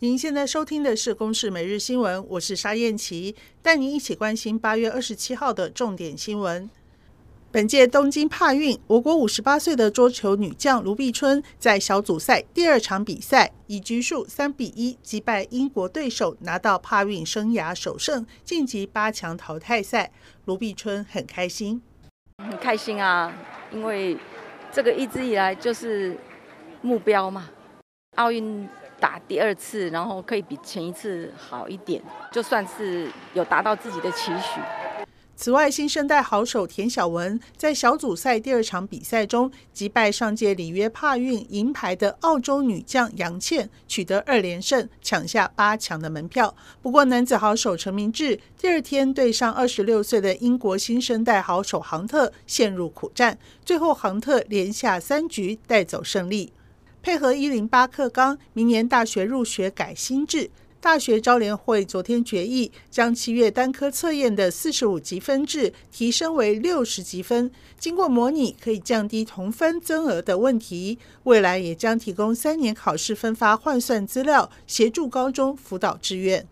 您现在收听的是《公视每日新闻》，我是沙燕琪，带您一起关心八月二十七号的重点新闻。本届东京帕运，我国五十八岁的桌球女将卢碧春在小组赛第二场比赛，以局数三比一击败英国对手，拿到帕运生涯首胜，晋级八强淘汰赛。卢碧春很开心，很开心啊，因为这个一直以来就是目标嘛，奥运打第二次，然后可以比前一次好一点，就算是有达到自己的期许。此外，新生代好手田晓雯在小组赛第二场比赛中击败上届里约帕运银牌的澳洲女将杨倩，取得二连胜，抢下八强的门票。不过，男子好手陈明志第二天对上二十六岁的英国新生代好手杭特，陷入苦战，最后杭特连下三局带走胜利。配合一零八课纲，明年大学入学改新制。大学招联会昨天决议，将七月单科测验的四十五级分制提升为六十级分。经过模拟，可以降低同分增额的问题。未来也将提供三年考试分发换算资料，协助高中辅导志愿。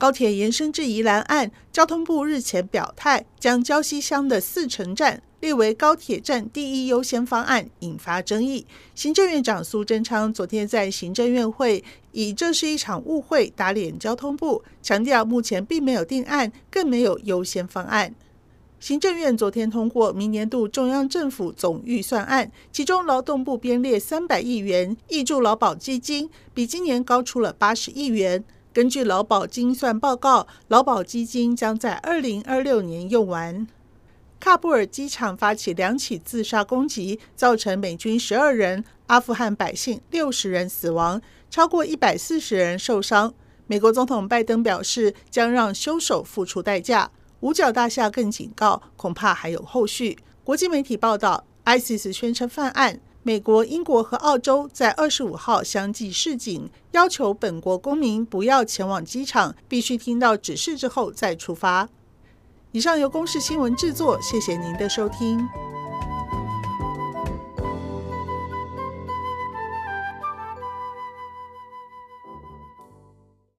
高铁延伸至宜兰案，交通部日前表态，将礁溪乡的四城站列为高铁站第一优先方案，引发争议。行政院长苏贞昌昨天在行政院会以这是一场误会打脸交通部，强调目前并没有定案，更没有优先方案。行政院昨天通过明年度中央政府总预算案，其中劳动部编列三百亿元挹注劳保基金，比今年高出了八十亿元。根据劳保精算报告，劳保基金将在二零二六年用完。喀布尔机场发起两起自杀攻击，造成美军十二人、阿富汗百姓六十人死亡，超过一百四十人受伤。美国总统拜登表示，将让凶手付出代价。五角大厦更警告，恐怕还有后续。国际媒体报道，ISIS 宣称犯案。美国、英国和澳洲在二十五号相继示警，要求本国公民不要前往机场，必须听到指示之后再出发。以上由公视新闻制作，谢谢您的收听。